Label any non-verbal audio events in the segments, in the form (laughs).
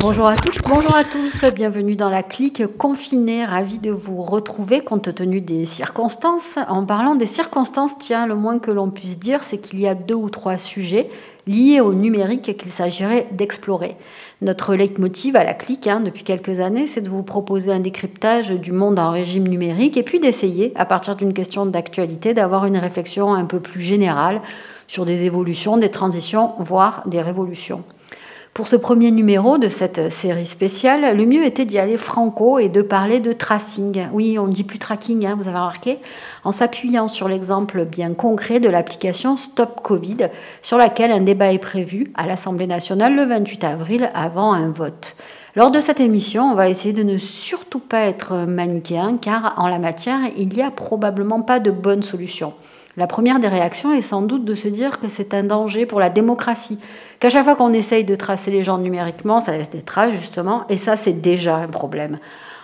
Bonjour à toutes, bonjour à tous, bienvenue dans la clique confinée, ravi de vous retrouver compte tenu des circonstances. En parlant des circonstances, tiens, le moins que l'on puisse dire, c'est qu'il y a deux ou trois sujets liés au numérique qu'il s'agirait d'explorer. Notre leitmotiv à la clique hein, depuis quelques années, c'est de vous proposer un décryptage du monde en régime numérique et puis d'essayer, à partir d'une question d'actualité, d'avoir une réflexion un peu plus générale sur des évolutions, des transitions, voire des révolutions. Pour ce premier numéro de cette série spéciale, le mieux était d'y aller franco et de parler de tracing. Oui, on ne dit plus tracking, hein, vous avez remarqué, en s'appuyant sur l'exemple bien concret de l'application Stop Covid, sur laquelle un débat est prévu à l'Assemblée nationale le 28 avril avant un vote. Lors de cette émission, on va essayer de ne surtout pas être manichéen, car en la matière, il n'y a probablement pas de bonne solution. La première des réactions est sans doute de se dire que c'est un danger pour la démocratie, qu'à chaque fois qu'on essaye de tracer les gens numériquement, ça laisse des traces justement, et ça c'est déjà un problème.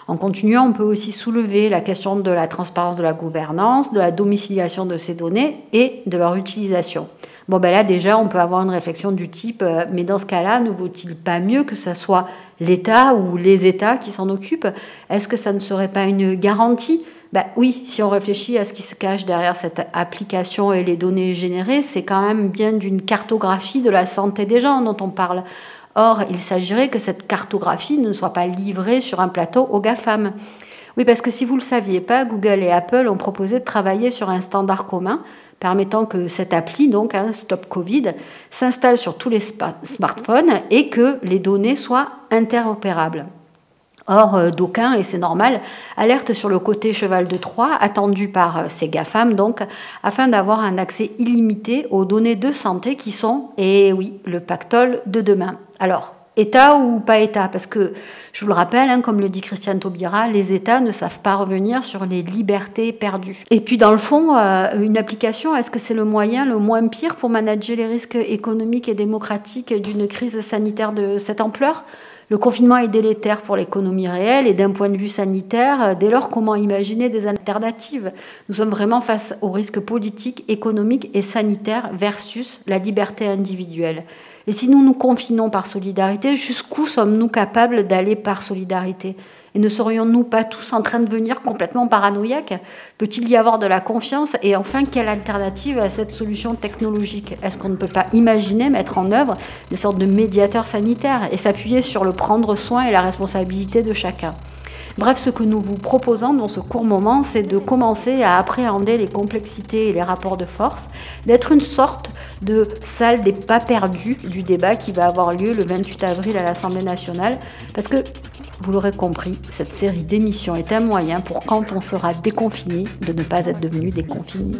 En continuant, on peut aussi soulever la question de la transparence de la gouvernance, de la domiciliation de ces données et de leur utilisation. Bon, ben là déjà, on peut avoir une réflexion du type, euh, mais dans ce cas-là, ne vaut-il pas mieux que ce soit l'État ou les États qui s'en occupent? Est-ce que ça ne serait pas une garantie bah oui, si on réfléchit à ce qui se cache derrière cette application et les données générées, c'est quand même bien d'une cartographie de la santé des gens dont on parle. Or, il s'agirait que cette cartographie ne soit pas livrée sur un plateau aux GAFAM. Oui, parce que si vous ne le saviez pas, Google et Apple ont proposé de travailler sur un standard commun permettant que cette appli, donc hein, Stop Covid, s'installe sur tous les smartphones et que les données soient interopérables. Or, euh, d'aucuns, et c'est normal, alertent sur le côté cheval de Troie attendu par euh, ces GAFAM, donc, afin d'avoir un accès illimité aux données de santé qui sont, et oui, le pactole de demain. Alors, État ou pas État? Parce que, je vous le rappelle, hein, comme le dit Christiane Taubira, les États ne savent pas revenir sur les libertés perdues. Et puis, dans le fond, euh, une application, est-ce que c'est le moyen le moins pire pour manager les risques économiques et démocratiques d'une crise sanitaire de cette ampleur? Le confinement est délétère pour l'économie réelle et d'un point de vue sanitaire, dès lors, comment imaginer des alternatives? Nous sommes vraiment face aux risques politiques, économiques et sanitaires versus la liberté individuelle. Et si nous nous confinons par solidarité, jusqu'où sommes-nous capables d'aller par solidarité? Et ne serions-nous pas tous en train de devenir complètement paranoïaques? Peut-il y avoir de la confiance Et enfin, quelle alternative à cette solution technologique? Est-ce qu'on ne peut pas imaginer mettre en œuvre des sortes de médiateurs sanitaires et s'appuyer sur le prendre soin et la responsabilité de chacun? Bref, ce que nous vous proposons dans ce court moment, c'est de commencer à appréhender les complexités et les rapports de force, d'être une sorte de salle des pas perdus du débat qui va avoir lieu le 28 avril à l'Assemblée nationale, parce que vous l'aurez compris, cette série d'émissions est un moyen pour quand on sera déconfiné de ne pas être devenu déconfiné.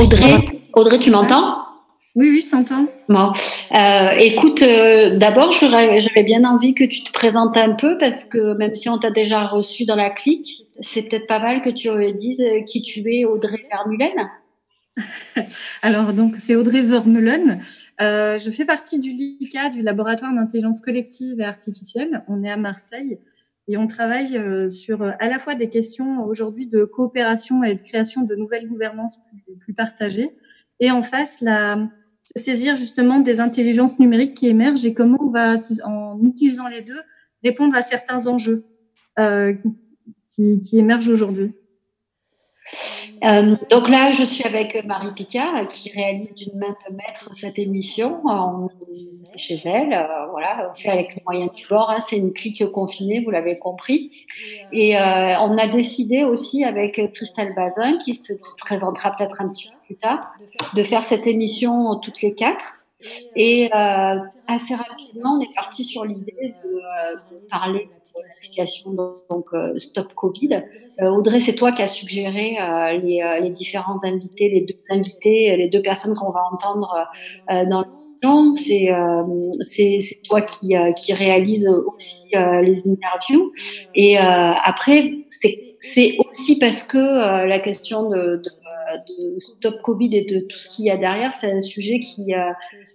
Audrey, Audrey, tu m'entends? Oui, oui, je t'entends. Bon. Euh, écoute, euh, d'abord, j'avais bien envie que tu te présentes un peu parce que même si on t'a déjà reçu dans la clique, c'est peut-être pas mal que tu dises qui tu es, Audrey Vermulen. (laughs) Alors, donc, c'est Audrey Vermeulen. Euh, je fais partie du LICA, du laboratoire d'intelligence collective et artificielle. On est à Marseille et on travaille euh, sur à la fois des questions aujourd'hui de coopération et de création de nouvelles gouvernances plus, partagées et en face, la, saisir justement des intelligences numériques qui émergent et comment on va, en utilisant les deux, répondre à certains enjeux euh, qui, qui émergent aujourd'hui. Euh, donc là, je suis avec Marie Picard qui réalise d'une main de maître cette émission chez elle. Euh, voilà, on fait avec les moyens du bord. Hein. c'est une clique confinée, vous l'avez compris. Et euh, on a décidé aussi avec Christelle Bazin, qui se présentera peut-être un petit peu plus tard, de faire cette émission toutes les quatre. Et assez rapidement, on est parti sur l'idée de parler l'application donc euh, Stop Covid. Euh, Audrey, c'est toi qui as suggéré euh, les, différents invités, les deux invités, les deux personnes qu'on va entendre dans l'émission. C'est c'est toi qui, qui réalise aussi les interviews. Et après, c'est aussi parce que la question de, Stop Covid et de tout ce qu'il y a derrière, c'est un sujet qui,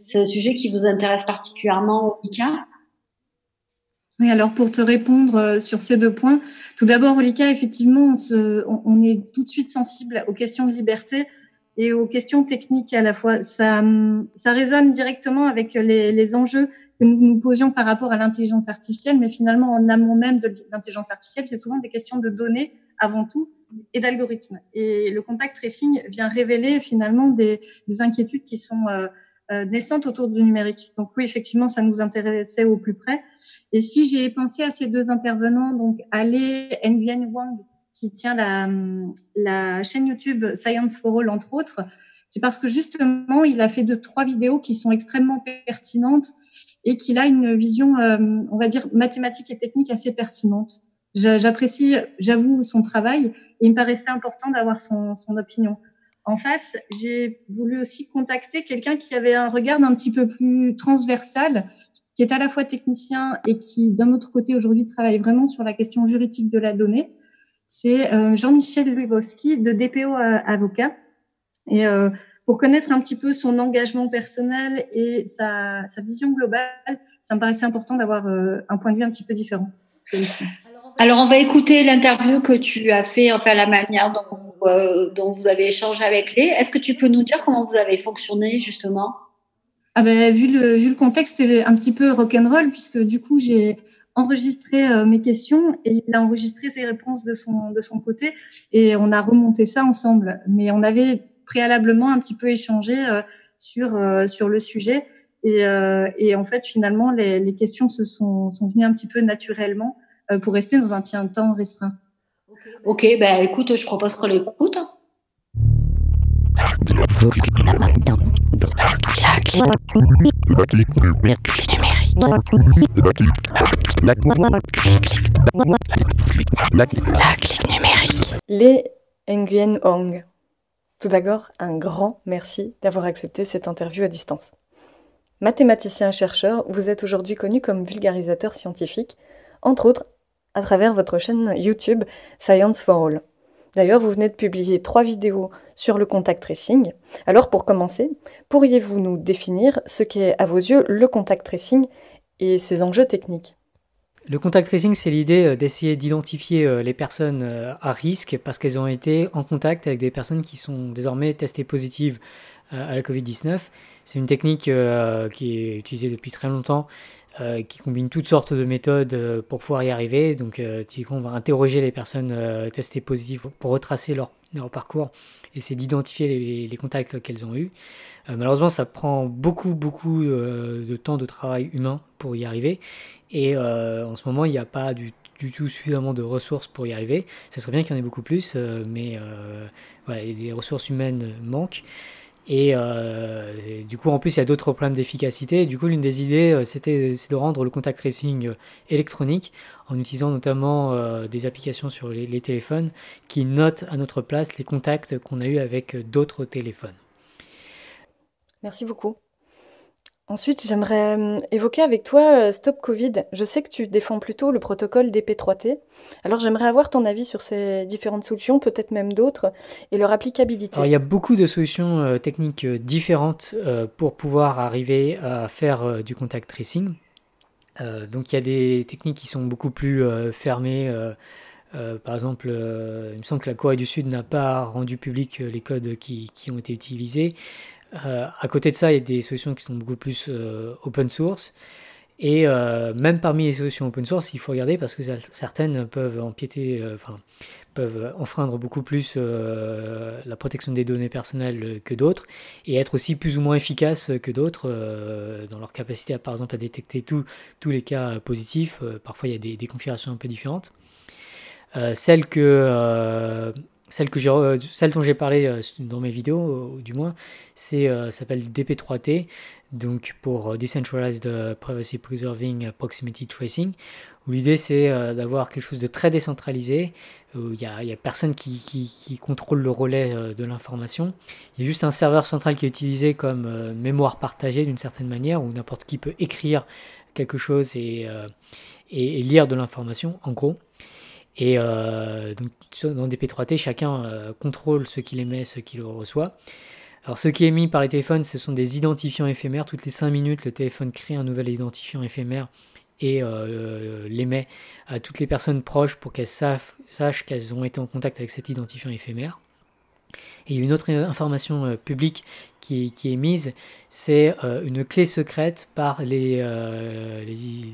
c'est un sujet qui vous intéresse particulièrement ICA oui, alors pour te répondre sur ces deux points, tout d'abord, Olika, effectivement, on, on, est tout de suite sensible aux questions de liberté et aux questions techniques à la fois. Ça, ça résonne directement avec les, les enjeux que nous nous posions par rapport à l'intelligence artificielle, mais finalement, en amont même de l'intelligence artificielle, c'est souvent des questions de données avant tout et d'algorithmes. Et le contact tracing vient révéler finalement des, des inquiétudes qui sont euh, euh, naissantes autour du numérique. Donc oui, effectivement, ça nous intéressait au plus près. Et si j'ai pensé à ces deux intervenants, donc Ale Nguyen Wang, qui tient la, la chaîne YouTube Science for All, entre autres, c'est parce que justement, il a fait deux, trois vidéos qui sont extrêmement pertinentes et qu'il a une vision, euh, on va dire, mathématique et technique assez pertinente. J'apprécie, j'avoue, son travail et il me paraissait important d'avoir son, son opinion. En face, j'ai voulu aussi contacter quelqu'un qui avait un regard un petit peu plus transversal, qui est à la fois technicien et qui, d'un autre côté, aujourd'hui travaille vraiment sur la question juridique de la donnée. C'est euh, Jean-Michel Lubowski de DPO euh, Avocat. Et euh, pour connaître un petit peu son engagement personnel et sa, sa vision globale, ça me paraissait important d'avoir un point de vue un petit peu différent. Alors, on va écouter l'interview que tu as fait, enfin la manière dont vous, euh, dont vous avez échangé avec les. Est-ce que tu peux nous dire comment vous avez fonctionné justement? Ah ben, vu, le, vu le contexte, c'était un petit peu rock'n'roll puisque du coup j'ai enregistré euh, mes questions et il a enregistré ses réponses de son, de son côté et on a remonté ça ensemble. Mais on avait préalablement un petit peu échangé euh, sur, sur le sujet et, et en fait finalement les, les questions se sont, sont venues un petit peu naturellement. Euh, pour rester dans un temps restreint. Ok, ben écoute, je propose qu'on l'écoute. Les Nguyen Hong. Tout d'abord, un grand merci d'avoir accepté cette interview à distance. Mathématicien-chercheur, vous êtes aujourd'hui connu comme vulgarisateur scientifique, entre autres à travers votre chaîne YouTube Science for All. D'ailleurs, vous venez de publier trois vidéos sur le contact tracing. Alors, pour commencer, pourriez-vous nous définir ce qu'est à vos yeux le contact tracing et ses enjeux techniques? Le contact tracing, c'est l'idée euh, d'essayer d'identifier euh, les personnes euh, à risque parce qu'elles ont été en contact avec des personnes qui sont désormais testées positives à la Covid-19. C'est une technique qui est utilisée depuis très longtemps euh, qui combine toutes sortes de méthodes euh, pour pouvoir y arriver. Donc, euh, typiquement, on va interroger les personnes testées positives pour retracer leur, leur parcours et d'identifier les, contacts qu'elles ont eus. malheureusement, ça prend beaucoup, beaucoup de temps de travail humain pour y arriver. Et en ce moment, il n'y a pas du, tout suffisamment de ressources pour y arriver. Ça serait bien qu'il y en ait beaucoup plus, mais les ressources humaines manquent. Euh, et, du coup, en plus, il y a d'autres problèmes d'efficacité. Du coup, l'une des idées, euh, c'était de rendre le contact tracing euh, électronique en utilisant notamment des applications sur les, téléphones qui notent à notre place les contacts qu'on a eus avec d'autres téléphones. Merci beaucoup. Ensuite, j'aimerais euh, évoquer avec toi euh, Stop Covid. Je sais que tu défends plutôt le protocole DP3T. Alors j'aimerais avoir ton avis sur ces différentes solutions, peut-être même d'autres, et leur applicabilité. il y a beaucoup de solutions euh, techniques différentes pour pouvoir arriver à faire du contact tracing. donc il y a des techniques qui sont beaucoup plus fermées. par exemple, il me semble que la Corée du Sud n'a pas rendu public les codes qui ont été utilisés. Euh, à côté de ça, il y a des solutions qui sont beaucoup plus euh, open source. Et euh, même parmi les solutions open source, il faut regarder parce que certaines peuvent empiéter, enfin, peuvent enfreindre beaucoup plus la protection des données personnelles que d'autres et être aussi plus ou moins efficaces que d'autres dans leur capacité à, par exemple, à détecter tous les cas positifs. parfois, il y a des, des, configurations un peu différentes. celle que celle, que celle dont j'ai parlé euh, dans mes vidéos, du moins, c'est euh, s'appelle DP3T, donc pour euh, Decentralized Privacy Preserving Proximity Tracing, où l'idée c'est d'avoir quelque chose de très décentralisé, où il n'y a, a, personne qui, qui, contrôle le relais de l'information. Il y a juste un serveur central qui est utilisé comme mémoire partagée d'une certaine manière, où n'importe qui peut écrire quelque chose et, et lire de l'information, en gros. Et donc, dans DP3T, chacun contrôle ce qu'il émet, ce qu'il reçoit. Alors, ce qui est émis par les téléphones, ce sont des identifiants éphémères. Toutes les 5 minutes, le téléphone crée un nouvel identifiant éphémère et l'émet à toutes les personnes proches pour qu'elles sachent qu'elles ont été en contact avec cet identifiant éphémère. Et une autre information euh, publique qui, est mise, c'est euh, une clé secrète par les, euh,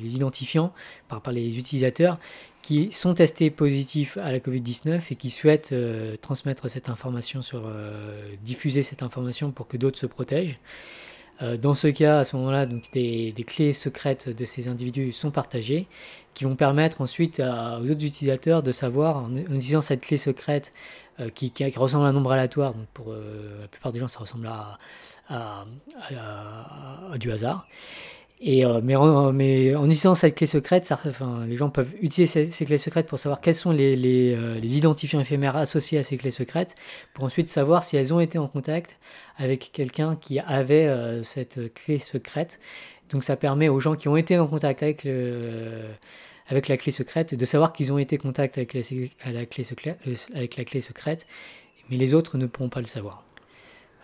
identifiants, par, les utilisateurs qui sont testés positifs à la Covid-19 et qui souhaitent transmettre cette information, sur, diffuser cette information pour que d'autres se protègent. Dans ce cas, à ce moment-là, des, clés secrètes de ces individus sont partagées, qui vont permettre ensuite aux autres utilisateurs de savoir, en, en utilisant cette clé secrète, euh, qui, ressemble à un nombre aléatoire. Donc pour euh, la plupart des gens, ça ressemble à, du hasard. Euh, mais, en, utilisant cette clé secrète, les gens peuvent utiliser ces, clés secrètes pour savoir quels sont les, les, identifiants éphémères associés à ces clés secrètes, pour ensuite savoir si elles ont été en contact avec quelqu'un qui avait cette clé secrète. Donc ça permet aux gens qui ont été en contact avec la clé secrète, de savoir qu'ils ont été en contact avec la, clé secrète, euh, mais les autres ne pourront pas le savoir.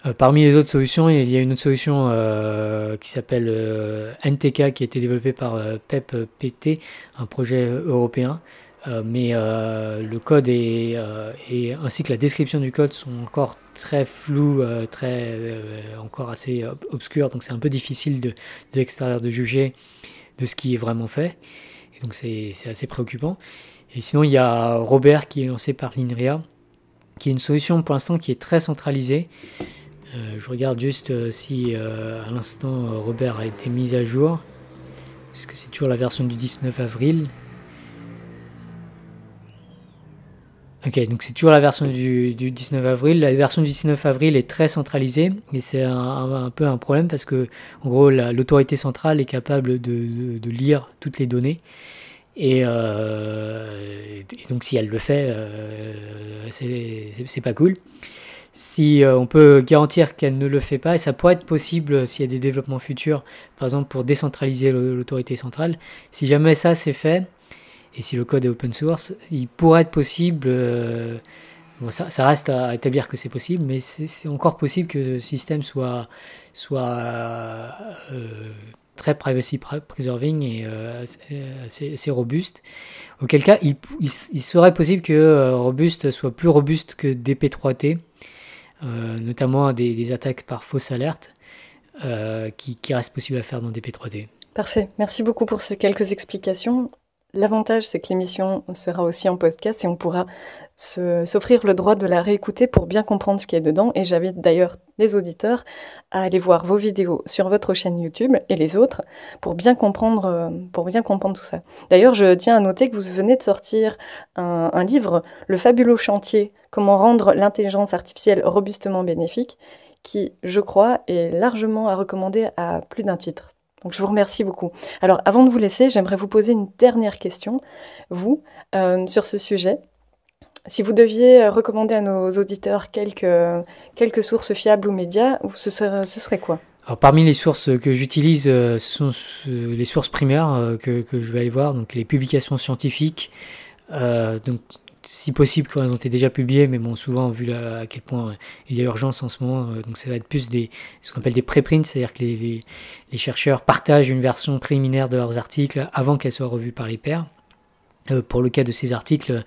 Euh, parmi les autres solutions, il y a une autre solution euh, qui s'appelle NTK qui a été développée par PEPPT, un projet européen. mais le code et ainsi que la description du code sont encore très flous, très encore assez obscurs, donc c'est un peu difficile de, de l'extérieur de juger de ce qui est vraiment fait donc c'est assez préoccupant. Et sinon, il y a Robert qui est lancé par l'INRIA, qui est une solution pour l'instant qui est très centralisée. Euh, je regarde juste euh, si euh, à l'instant Robert a été mis à jour. Parce que c'est toujours la version du 19 avril. Ok, donc c'est toujours la version du, 19 avril. La version du 19 avril est très centralisée et c'est un, peu un problème parce que, en gros, l'autorité centrale est capable de, lire toutes les données. Euh, et, donc, si elle le fait, c'est pas cool. Si euh, on peut garantir qu'elle ne le fait pas, et ça pourrait être possible s'il y a des développements futurs, par exemple pour décentraliser l'autorité centrale, si jamais ça c'est fait, et si le code est open source, il pourrait être possible, euh, bon, ça, reste à établir que c'est possible, mais c'est encore possible que le système soit, soit euh, très privacy preserving et euh, assez, robuste. Auquel cas, il, serait possible que robuste soit plus robuste que DP3T, notamment des, attaques par fausse alerte, qui, qui reste possible à faire dans DP3T. Parfait. Merci beaucoup pour ces quelques explications. L'avantage, c'est que l'émission sera aussi en podcast et on pourra s'offrir le droit de la réécouter pour bien comprendre ce qu'il y a dedans. Et j'invite d'ailleurs les auditeurs à aller voir vos vidéos sur votre chaîne YouTube et les autres pour bien comprendre, comprendre tout ça. D'ailleurs, je tiens à noter que vous venez de sortir un, un livre, Le fabuleux chantier, comment rendre l'intelligence artificielle robustement bénéfique, qui, je crois, est largement à recommander à plus d'un titre. Donc je vous remercie beaucoup. Alors avant de vous laisser, j'aimerais vous poser une dernière question, vous, euh, sur ce sujet. Si vous deviez euh, recommander à nos auditeurs quelques, quelques sources fiables ou médias, ce serait, quoi? Alors, parmi les sources que j'utilise, euh, ce sont les sources primaires que, que, je vais aller voir, donc les publications scientifiques, donc si possible quand elles ont été déjà publiées, mais bon, souvent, vu à quel point il y a urgence en ce moment, euh, donc ça va être plus des, ce qu'on appelle des préprints, c'est-à-dire que les, les, chercheurs partagent une version préliminaire de leurs articles avant qu'elle soit revue par les pairs. Euh, pour le cas de ces articles,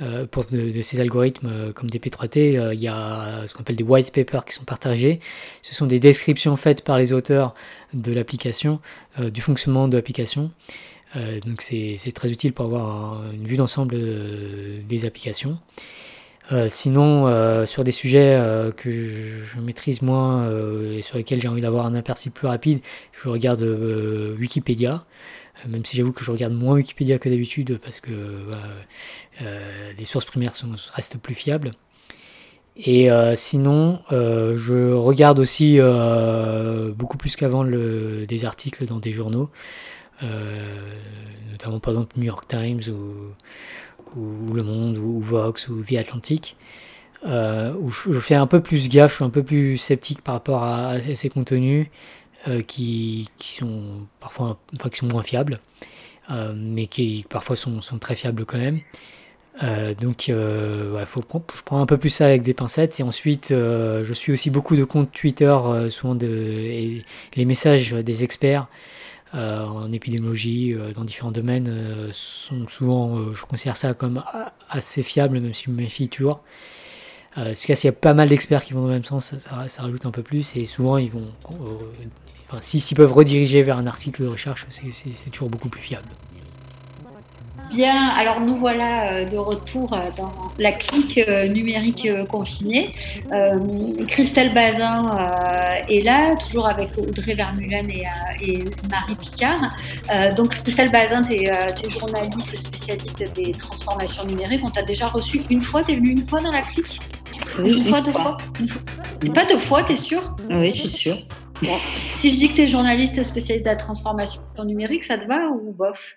euh, de, ces algorithmes comme des P3T, il y a ce qu'on appelle des white papers qui sont partagés. Ce sont des descriptions faites par les auteurs de l'application, du fonctionnement de l'application. Euh, donc c'est très utile pour avoir une vue d'ensemble euh, des applications. Euh, sinon, sur des sujets que je, maîtrise moins et sur lesquels j'ai envie d'avoir un aperçu plus rapide, je regarde Wikipédia, même si j'avoue que je regarde moins Wikipédia que d'habitude parce que les sources primaires restent plus fiables. Et sinon, je regarde aussi beaucoup plus qu'avant des articles dans des journaux. Euh, notamment par exemple New York Times ou, Le Monde ou Vox ou The Atlantic. Euh, où je, fais un peu plus gaffe, je suis un peu plus sceptique par rapport à, ces contenus euh, qui, sont parfois enfin, moins fiables, mais qui parfois sont, très fiables quand même. donc, faut je prends un peu plus ça avec des pincettes. Et ensuite, je suis aussi beaucoup de comptes Twitter, souvent de, les messages des experts en épidémiologie, dans différents domaines, sont souvent, je considère ça comme assez fiable, même si je me méfie toujours. Euh, ce cas, s'il y a pas mal d'experts qui vont dans le même sens, ça, rajoute un peu plus. Et souvent, ils vont, enfin, s'ils peuvent rediriger vers un article de recherche, c'est toujours beaucoup plus fiable. Bien, alors nous voilà euh, de retour euh, dans la clique euh, numérique confinée. Christelle Bazin est là, toujours avec Audrey Vermulen et, Marie Picard. donc Christelle Bazin, tu es, journaliste spécialiste des transformations numériques. On t'a déjà reçu une fois, tu es venue une fois dans la clique? Oui, une, fois, deux fois. Pas deux fois, tu es sûre? Oui, je suis sûre. Si je dis que tu es journaliste spécialiste de la transformation numérique, ça te va ou bof?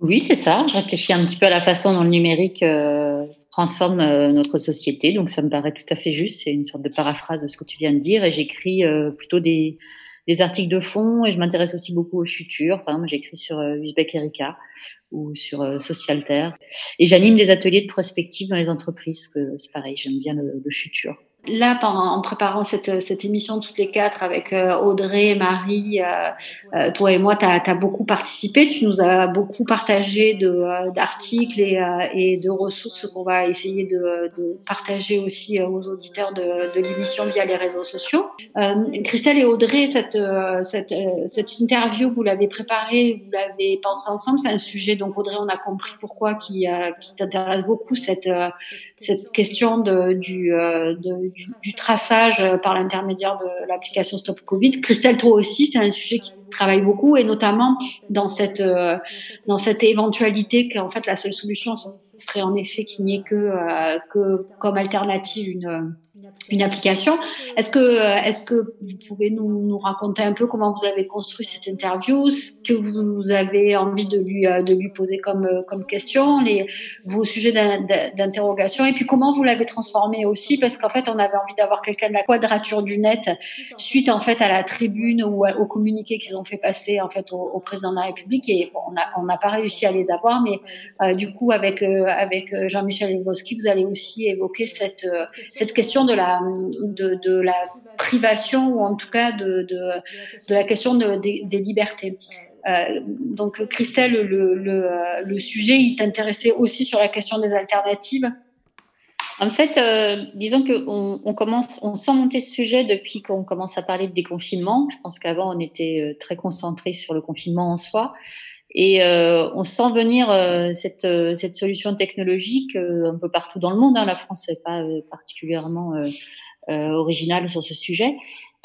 Oui, c'est ça. Je réfléchis un petit peu à la façon dont le numérique euh, transforme euh, notre société. Donc, ça me paraît tout à fait juste. C'est une sorte de paraphrase de ce que tu viens de dire. Et j'écris euh, plutôt des, articles de fond et je m'intéresse aussi beaucoup au futur. Par exemple, j'écris sur Uzbek Erika ou sur Socialter. Et j'anime des ateliers de prospective dans les entreprises. C'est pareil, j'aime bien le futur. Là, en préparant cette, cette, émission toutes les quatre avec euh, Audrey, Marie, euh, euh, toi et moi, tu as, beaucoup participé. Tu nous as beaucoup partagé d'articles et, de ressources qu'on va essayer de, partager aussi aux auditeurs de, l'émission via les réseaux sociaux. Christelle et Audrey, cette, interview, vous l'avez préparée, vous l'avez pensée ensemble. C'est un sujet, donc Audrey, on a compris pourquoi, qui, t'intéresse beaucoup, cette, question du, de, du, traçage euh, par l'intermédiaire de l'application Stop Covid. Christelle, toi aussi, c'est un sujet qui travaille beaucoup et notamment dans cette, euh, dans cette éventualité qu'en fait la seule solution serait en effet qu'il n'y ait que, euh, que comme alternative une une application. Est-ce que, euh, est-ce que vous pouvez nous, raconter un peu comment vous avez construit cette interview, ce que vous avez envie de lui, euh, de lui poser comme, euh, comme question, les, vos sujets d'interrogation, et puis comment vous l'avez transformé aussi, parce qu'en fait, on avait envie d'avoir quelqu'un de la quadrature du net suite en fait à la tribune ou au communiqué qu'ils ont fait passer en fait au, président de la République, et on n'a pas réussi à les avoir, mais du coup avec avec Jean-Michel Levoski, vous allez aussi évoquer cette cette question de de, la privation ou en tout cas de, de, la question des libertés. Euh, donc Christelle, le, le, sujet, il t'intéressait aussi sur la question des alternatives? En fait, euh, disons qu'on on commence, on sent monter ce sujet depuis qu'on commence à parler de déconfinement. Je pense qu'avant, on était euh, très concentré sur le confinement en soi. Et on sent venir cette, cette solution technologique un peu partout dans le monde. Hein. La France n'est pas particulièrement euh, originale sur ce sujet.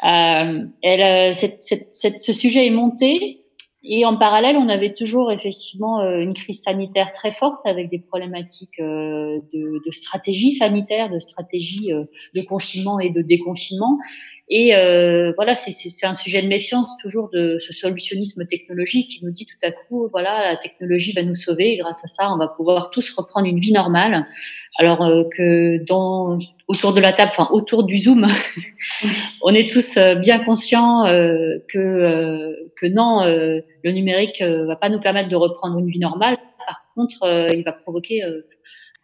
Euh, elle, euh, cette, cette, ce sujet est monté et en parallèle, on avait toujours effectivement une crise sanitaire très forte avec des problématiques de, de stratégie sanitaire, de stratégie de confinement et de déconfinement. Et euh, voilà, c'est un sujet de méfiance toujours de ce solutionnisme technologique qui nous dit tout à coup, voilà, la technologie va nous sauver. Grâce à ça, on va pouvoir tous reprendre une vie normale. Alors euh, que dans autour de la table, enfin autour du Zoom, (laughs) on est tous euh, bien conscients euh, que euh, que non, le numérique va pas nous permettre de reprendre une vie normale. Par contre, il va provoquer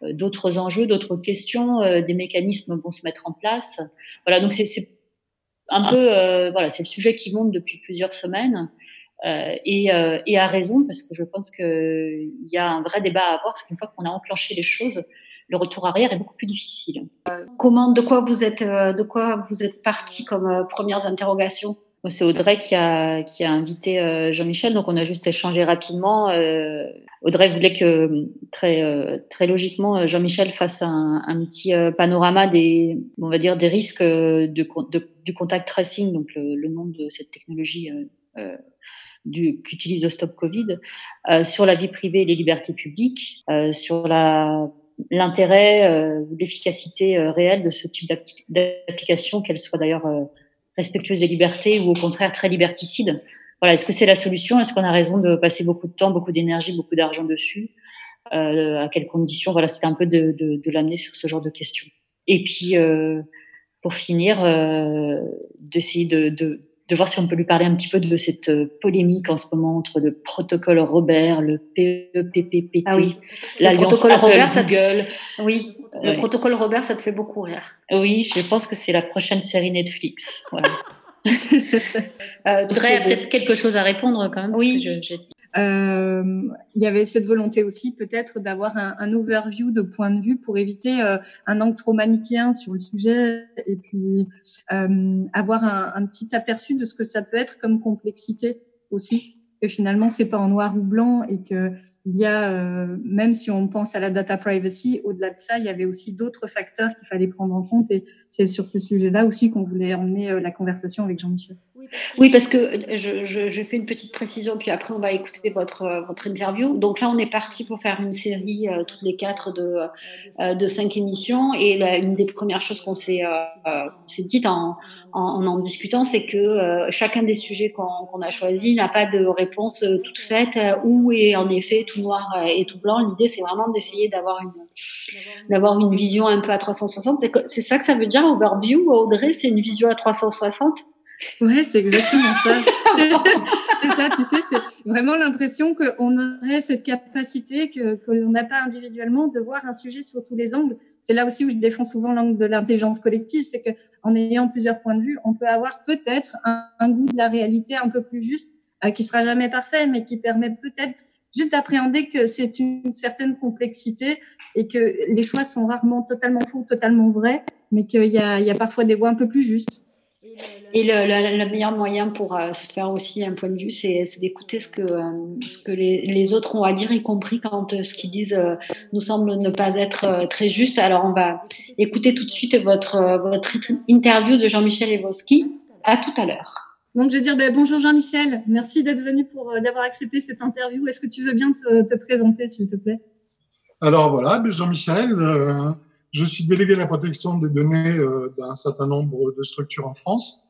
d'autres enjeux, d'autres questions, des mécanismes vont se mettre en place. Voilà, donc c'est un peu, euh, voilà, c'est le sujet qui monte depuis plusieurs semaines. Euh, et, euh, et à raison, parce que je pense qu'il y a un vrai débat à avoir, parce qu'une fois qu'on a enclenché les choses, le retour arrière est beaucoup plus difficile. comment, de quoi vous êtes, de quoi vous êtes parti comme premières interrogations? C'est Audrey qui a, qui a invité euh, Jean-Michel, donc on a juste échangé rapidement. Euh, Audrey voulait que très, euh, très logiquement Jean-Michel fasse un, un petit panorama des, on va dire, des risques du contact tracing, donc le, nom de cette technologie qu'utilise le Stop Covid, sur la vie privée et les libertés publiques, sur l'intérêt, l'efficacité réelle de ce type d'application, qu'elle soit d'ailleurs respectueuse des libertés ou au contraire très liberticide. Voilà, est-ce que c'est la solution? Est-ce qu'on a raison de passer beaucoup de temps, beaucoup d'énergie, beaucoup d'argent dessus? Euh, À quelles conditions? Voilà, c'était un peu de, de, de l'amener sur ce genre de questions. Et puis, euh, pour finir, euh, d'essayer de, de, de voir si on peut lui parler un petit peu de cette polémique en ce moment entre le protocole Robert, le PEPPPT, ah oui. l'alliance Apple, Robert, Google. Oui, le protocole Robert, ça te fait beaucoup rire. Oui, je pense que c'est la prochaine série Netflix. Voilà. (laughs) euh, peut-être quelque chose à répondre quand même. Oui. Euh, il y avait cette volonté aussi peut-être d'avoir un, un, overview de point de vue pour éviter euh, un angle trop manichéen sur le sujet et puis euh, avoir un, un, petit aperçu de ce que ça peut être comme complexité aussi. Que finalement c'est pas en noir ou blanc et que il y a, euh, même si on pense à la data privacy, au-delà de ça, il y avait aussi d'autres facteurs qu'il fallait prendre en compte. Et c'est sur ces sujets-là aussi qu'on voulait emmener euh, la conversation avec Jean-Michel. Oui, parce que euh, je, je, je, fais une petite précision, puis après on va écouter votre, votre interview. Donc là, on est parti pour faire une série, euh, toutes les quatre, de, euh, de cinq émissions. Et là, une des premières choses qu'on s'est euh, dites en, en, en discutant, c'est que chacun des sujets qu'on a choisis n'a pas de réponse toute faite, ou est en effet tout noir et tout blanc. L'idée, c'est vraiment d'essayer d'avoir une, d'avoir une vision un peu à 360. C'est ça que ça veut dire, overview, Audrey? C'est une vision à 360 Ouais, c'est exactement ça. (laughs) c'est ça, tu sais, c'est vraiment l'impression qu'on aurait cette capacité que qu'on n'a pas individuellement de voir un sujet sur tous les angles. C'est là aussi où je défends souvent l'angle de l'intelligence collective, c'est que en ayant plusieurs points de vue, on peut avoir peut-être un, goût de la réalité un peu plus juste, euh, qui sera jamais parfait, mais qui permet peut-être juste d'appréhender que c'est une certaine complexité et que les choix sont rarement totalement faux, totalement vrais, mais qu'il y a, y a parfois des voies un peu plus justes. Et le, le, le, meilleur moyen pour euh, se faire aussi un point de vue, c'est d'écouter ce que, euh, ce que les, les, autres ont à dire, y compris quand euh, ce qu'ils disent euh, nous semble ne pas être euh, très juste. Alors, on va écouter tout de suite votre, votre interview de Jean-Michel Evoski. À tout à l'heure. Donc, je vais dire ben, bonjour Jean-Michel. Merci d'être venu pour d'avoir accepté cette interview. Est-ce que tu veux bien te, te présenter, s'il te plaît? Alors voilà, ben, Jean-Michel. Je suis délégué à la protection des données euh, d'un certain nombre de structures en France,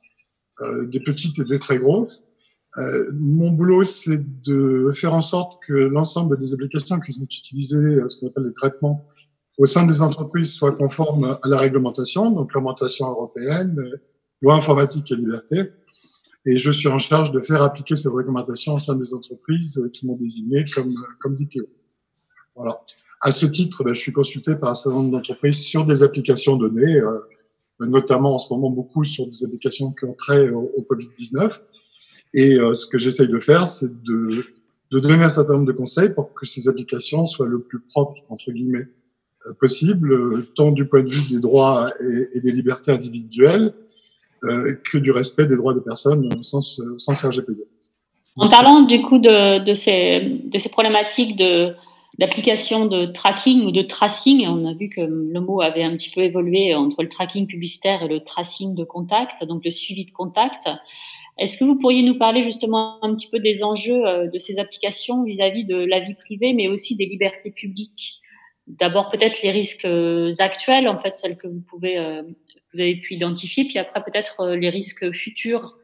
euh, des petites et des très grosses. Euh, mon boulot, c'est de faire en sorte que l'ensemble des applications qui sont utilisées, ce qu'on appelle les traitements, au sein des entreprises soient conformes à la réglementation, donc l'augmentation européenne, loi informatique et liberté. Et je suis en charge de faire appliquer cette réglementation au sein des entreprises qui m'ont désigné comme, comme DPO. Voilà. À ce titre, ben, je suis consulté par un certain nombre d'entreprises sur des applications données, euh, notamment en ce moment beaucoup sur des applications qui ont trait au, au Covid-19. Et euh, ce que j'essaye de faire, c'est de, de, donner un certain nombre de conseils pour que ces applications soient le plus propres, entre guillemets, euh, possible, tant du point de vue des droits et, des libertés individuelles que du respect des droits des personnes au sens, RGPD. En parlant du coup de, ces, de ces problématiques de d'application de tracking ou de tracing. On a vu que le mot avait un petit peu évolué entre le tracking publicitaire et le tracing de contact, donc le suivi de contact. Est-ce que vous pourriez nous parler justement un petit peu des enjeux euh, de ces applications vis-à-vis de la vie privée, mais aussi des libertés publiques? D'abord peut-être les risques euh, actuels, en fait celles que vous euh, vous avez pu identifier, puis après peut-être les risques futurs.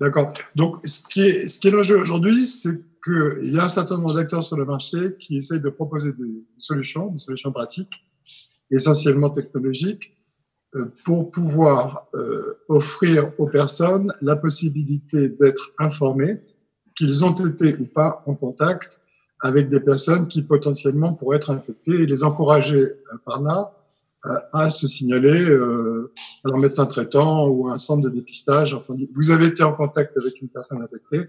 D'accord. Donc ce qui est, ce qui est l'enjeu aujourd'hui, c'est qu'il y a un certain nombre d'acteurs sur le marché qui essayent de proposer des solutions, des solutions pratiques, essentiellement technologiques, euh, pour pouvoir euh, offrir aux personnes la possibilité d'être informées qu'ils ont été ou pas en contact avec des personnes qui potentiellement pourraient être infectées et les encourager euh, par là à se signaler à leur médecin traitant ou à un centre de dépistage. Enfin, vous avez été en contact avec une personne infectée,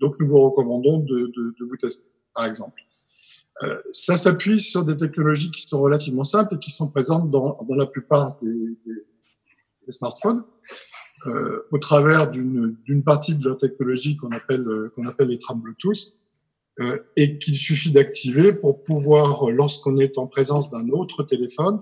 donc, nous vous recommandons de, de, vous tester, par exemple. Euh, ça s'appuie sur des technologies qui sont relativement simples et qui sont présentes dans, dans la plupart des, smartphones, euh, au travers d'une partie de leur technologie qu'on appelle, qu'on appelle les trames Bluetooth, euh, et qu'il suffit d'activer pour pouvoir, lorsqu'on est en présence d'un autre téléphone,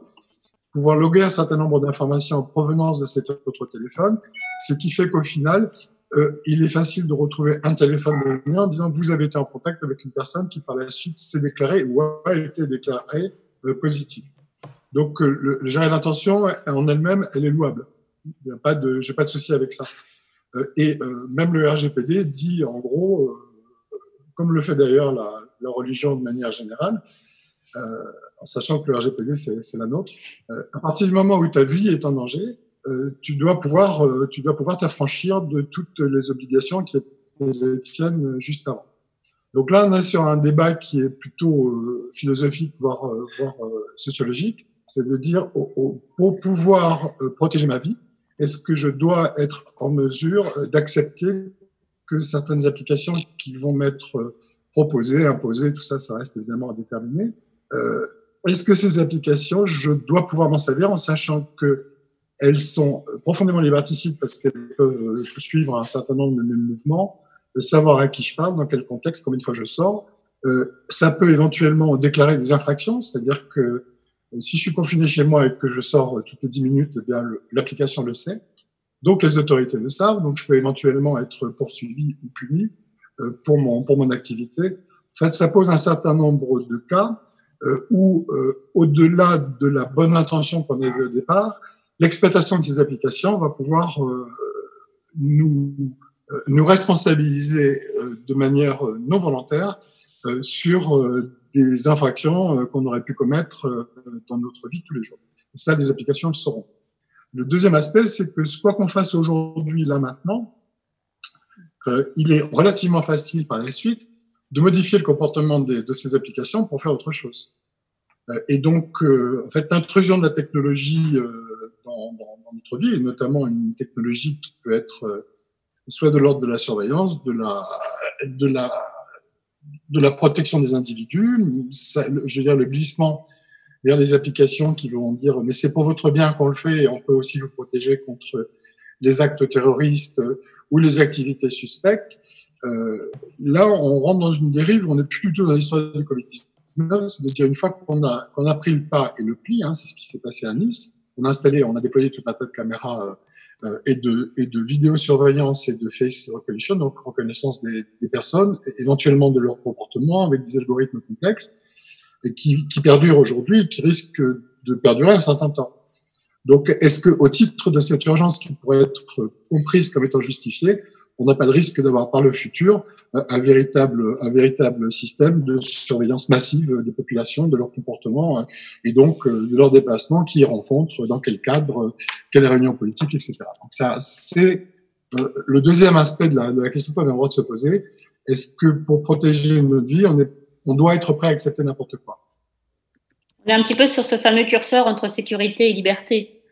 pouvoir loguer un certain nombre d'informations en provenance de cet autre téléphone, ce qui fait qu'au final, euh, il est facile de retrouver un téléphone de en disant vous avez été en contact avec une personne qui par la suite s'est déclarée ou a été déclarée euh, positive. Donc euh, le, le gérer d'intention en elle-même, elle est louable. Il n'y a pas de, j'ai pas de souci avec ça. Euh, et euh, même le RGPD dit en gros, comme le fait d'ailleurs la, la, religion de manière générale, en sachant que le RGPD c'est la nôtre, à partir du moment où ta vie est en danger, tu dois pouvoir, tu dois pouvoir t'affranchir de toutes les obligations qui étaient tiennes juste avant. Donc là, on est sur un débat qui est plutôt philosophique, voire, sociologique. C'est de dire, pour pouvoir protéger ma vie, est-ce que je dois être en mesure d'accepter que certaines applications qui vont m'être proposées, imposées, tout ça, ça reste évidemment à déterminer. Euh, est-ce que ces applications, je dois pouvoir m'en servir en sachant que elles sont profondément liberticides parce qu'elles peuvent suivre un certain nombre de mes mouvements, savoir à qui je parle, dans quel contexte, combien de fois je sors. Euh, ça peut éventuellement déclarer des infractions, c'est-à-dire que euh, si je suis confiné chez moi et que je sors toutes les 10 minutes, eh bien l'application le sait. Donc les autorités le savent, donc je peux éventuellement être poursuivi ou puni euh, pour mon pour mon activité. En fait, ça pose un certain nombre de cas euh, où, euh, au-delà de la bonne intention qu'on avait au départ, l'exploitation de ces applications va pouvoir nous nous responsabiliser de manière non volontaire sur des infractions qu'on aurait pu commettre dans notre vie tous les jours. Et ça, les applications le sauront. Le deuxième aspect, c'est que quoi qu'on fasse aujourd'hui, là maintenant, euh, il est relativement facile par la suite de modifier le comportement de ces applications pour faire autre chose. Euh, et donc, euh, en fait, l'intrusion de la technologie dans, notre vie, et notamment une technologie qui peut être soit de l'ordre de la surveillance, de la, de la, de la protection des individus, je veux dire le glissement vers des applications qui vont dire mais c'est pour votre bien qu'on le fait et on peut aussi vous protéger contre les actes terroristes ou les activités suspectes. Euh, là, on rentre dans une dérive, on n'est plus du tout dans l'histoire du Covid-19, c'est de dire une fois qu'on a, qu'on a pris le pas et le pli, hein, c'est ce qui s'est passé à Nice, on a installé, on a déployé tout un tas de caméras euh, et, de, et de vidéosurveillance et de face recognition, donc reconnaissance des, des personnes, éventuellement de leur comportement avec des algorithmes complexes et qui, qui perdurent aujourd'hui qui risquent de perdurer un certain temps. Donc, est-ce que, au titre de cette urgence qui pourrait être comprise comme étant justifiée, on n'a pas le risque d'avoir par le futur euh, un véritable, un véritable système de surveillance massive des populations, de leur comportement euh, et donc euh, de leurs déplacements, qui rencontrent, dans quel cadre, quelles réunions politiques, etc. Donc ça, c'est le deuxième aspect de la, question qu'on a le droit de se poser. Est-ce que pour protéger notre vie, on, est, on doit être prêt à accepter n'importe quoi? On est un petit peu sur ce fameux curseur entre sécurité et liberté.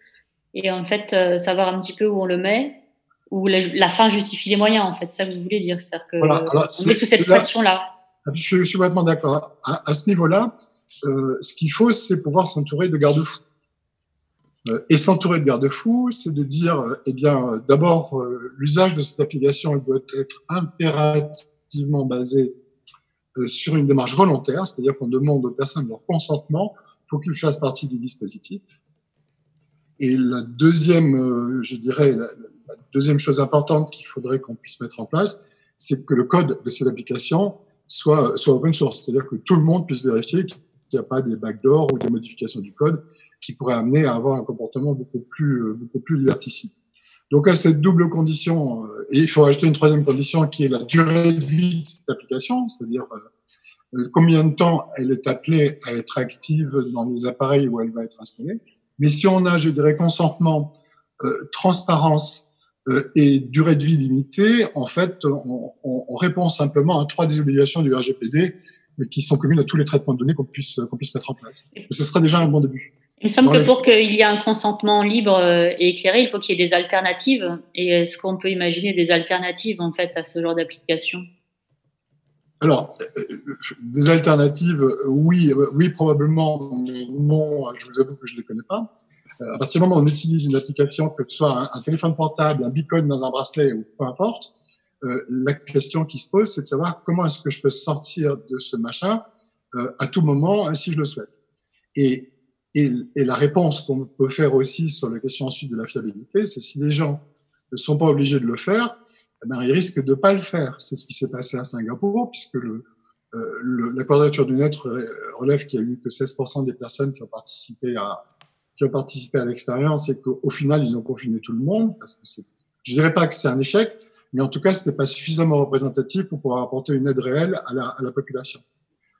Et en fait, savoir un petit peu où on le met, où la, fin justifie les moyens, en fait, ça vous voulez dire. C'est-à-dire que voilà, on est sous cette pression-là. Je, suis complètement d'accord. À, ce niveau-là, euh, ce qu'il faut, c'est pouvoir s'entourer de garde-fous. Euh, et s'entourer de garde-fous, c'est de dire, euh, eh bien, d'abord, euh, l'usage de cette application doit être impérativement basé euh, sur une démarche volontaire, c'est-à-dire qu'on demande aux personnes leur consentement pour qu'ils fassent partie du dispositif. Et la deuxième, je dirais, la, deuxième chose importante qu'il faudrait qu'on puisse mettre en place, c'est que le code de cette application soit, soit open source, c'est-à-dire que tout le monde puisse vérifier qu'il n'y a pas des backdoors ou des modifications du code qui pourraient amener à avoir un comportement beaucoup plus, beaucoup plus liberticide. Donc à cette double condition, euh, il faut ajouter une troisième condition qui est la durée de vie de cette application, c'est-à-dire euh, combien de temps elle est appelée à être active dans les appareils où elle va être installée. Mais si on a, je dirais, consentement, euh, transparence euh, et durée de vie limitée, en fait, on, on, répond simplement à trois des obligations du RGPD mais qui sont communes à tous les traitements de données qu'on puisse, qu'on puisse mettre en place. Et ce sera déjà un bon début. Il me semble que pour qu'il y ait un consentement libre euh, et éclairé, il faut qu'il y ait des alternatives. Et est-ce qu'on peut imaginer des alternatives en fait à ce genre d'application? Alors, euh, des alternatives, oui, oui probablement, non, je vous avoue que je ne les connais pas. À partir du moment où on utilise une application, que ce soit un, téléphone portable, un bitcoin dans un bracelet ou peu importe, euh, la question qui se pose, c'est de savoir comment est-ce que je peux sortir de ce machin euh, à tout moment si je le souhaite. Et, et, et la réponse qu'on peut faire aussi sur la question ensuite de la fiabilité, c'est si les gens ne sont pas obligés de le faire, eh ben, ils risquent de pas le faire. C'est ce qui s'est passé à Singapour, puisque le, euh, le, la quadrature du net relève qu'il y a eu que 16% des personnes qui ont participé à, qui ont participé à l'expérience et qu'au final, ils ont confiné tout le monde, parce que c'est, je dirais pas que c'est un échec, mais en tout cas, c'était pas suffisamment représentatif pour pouvoir apporter une aide réelle à la, à la population.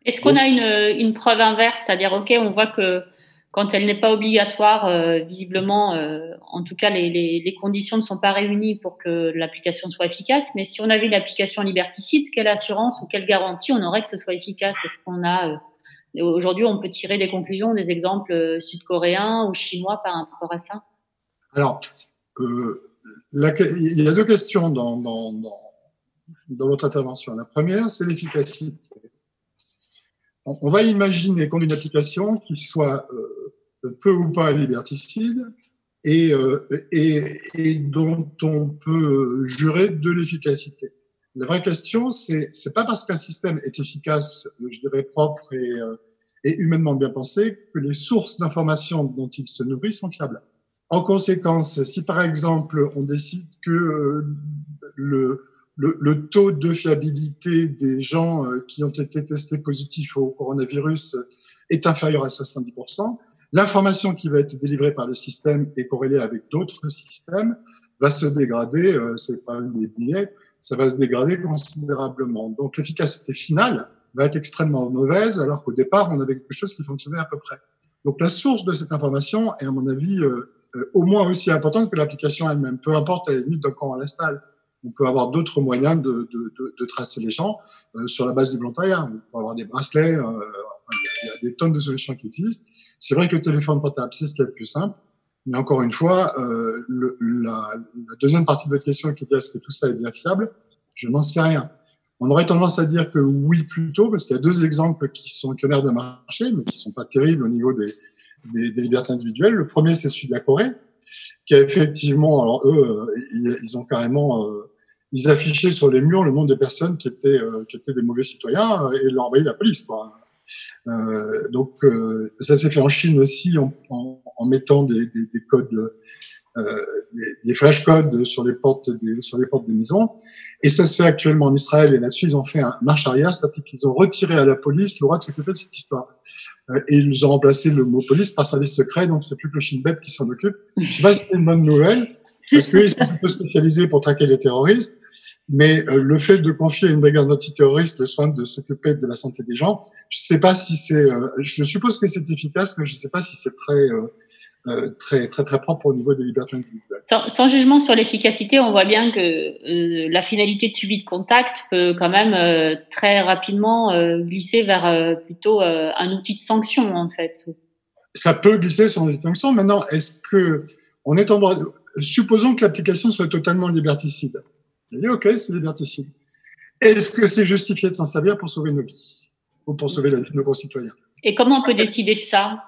Est-ce qu'on a une, une, preuve inverse, c'est-à-dire, OK, on voit que quand elle n'est pas obligatoire, euh, visiblement, euh, en tout cas, les, les, les, conditions ne sont pas réunies pour que l'application soit efficace. Mais si on avait une application liberticide, quelle assurance ou quelle garantie on aurait que ce soit efficace? Est-ce qu'on a euh, aujourd'hui, on peut tirer des conclusions, des exemples sud-coréens ou chinois par rapport à ça? Alors, la, il y a deux questions dans, dans, dans, votre intervention. La première, c'est l'efficacité on va imaginer qu'on ait une application qui soit peu ou pas liberticide et, euh, et, dont on peut jurer de l'efficacité. La vraie question, c'est c'est pas parce qu'un système est efficace, je dirais propre et, euh, et humainement bien pensé, que les sources d'informations dont il se nourrit sont fiables. En conséquence, si par exemple on décide que euh, le, le, taux de fiabilité des gens qui ont été testés positifs au coronavirus est inférieur à 70%, L'information qui va être délivrée par le système et corrélée avec d'autres systèmes va se dégrader, euh, c'est pas des billets, ça va se dégrader considérablement. Donc l'efficacité finale va être extrêmement mauvaise, alors qu'au départ, on avait quelque chose qui fonctionnait à peu près. Donc la source de cette information est, à mon avis, euh, euh, au moins aussi importante que l'application elle-même, peu importe à la limite de quand on l'installe. On peut avoir d'autres moyens de, de, de, de, tracer les gens euh, sur la base du volontariat. On peut avoir des bracelets, euh, enfin, il y, a, des tonnes de solutions qui existent. C'est vrai que le téléphone portable, c'est ce qui est le plus simple. Mais encore une fois, euh, le, la, la, deuxième partie de votre question qui était est-ce que tout ça est bien fiable? Je n'en sais rien. On aurait tendance à dire que oui plutôt, parce qu'il y a deux exemples qui sont l'air de marcher, mais qui sont pas terribles au niveau des, des, des libertés individuelles. Le premier, c'est celui de la Corée, qui a effectivement, alors eux, euh, ils, ont carrément, euh, ils affichaient sur les murs le nombre de personnes qui étaient, euh, qui étaient des mauvais citoyens et leur envoyaient la police. Quoi. Euh, donc ça s'est fait en Chine aussi en, en, en mettant des, des, des codes, des, des flash codes sur les portes des, sur les portes des maisons. Et ça se fait actuellement en Israël. Et là-dessus, ils ont fait un marche arrière, c'est-à-dire qu'ils ont retiré à la police le droit de s'occuper de cette histoire. Euh, et ils ont remplacé le mot police par service secret, donc c'est plus que le Shin Bet qui s'en occupe. Je sais pas si c'est une bonne nouvelle, parce qu'ils sont un peu spécialisés pour traquer les terroristes. Mais euh, le fait de confier à une brigade antiterroriste le soin de s'occuper de la santé des gens, je sais pas si c'est, euh, je suppose que c'est efficace, mais je sais pas si c'est très, euh, très, très, très propre au niveau des libertés individuelles. Sans, sans jugement sur l'efficacité, on voit bien que euh, la finalité de suivi de contact peut quand même euh, très rapidement glisser vers plutôt un outil de sanction, en fait. Ça peut glisser sur un outil de sanction. Maintenant, est-ce que on est en droit de... Supposons que l'application soit totalement liberticide. Il dit, OK, c'est liberticide. Est-ce que c'est justifié de s'en servir pour sauver nos vies ou pour sauver la vie de nos concitoyens? Et comment on peut décider de ça?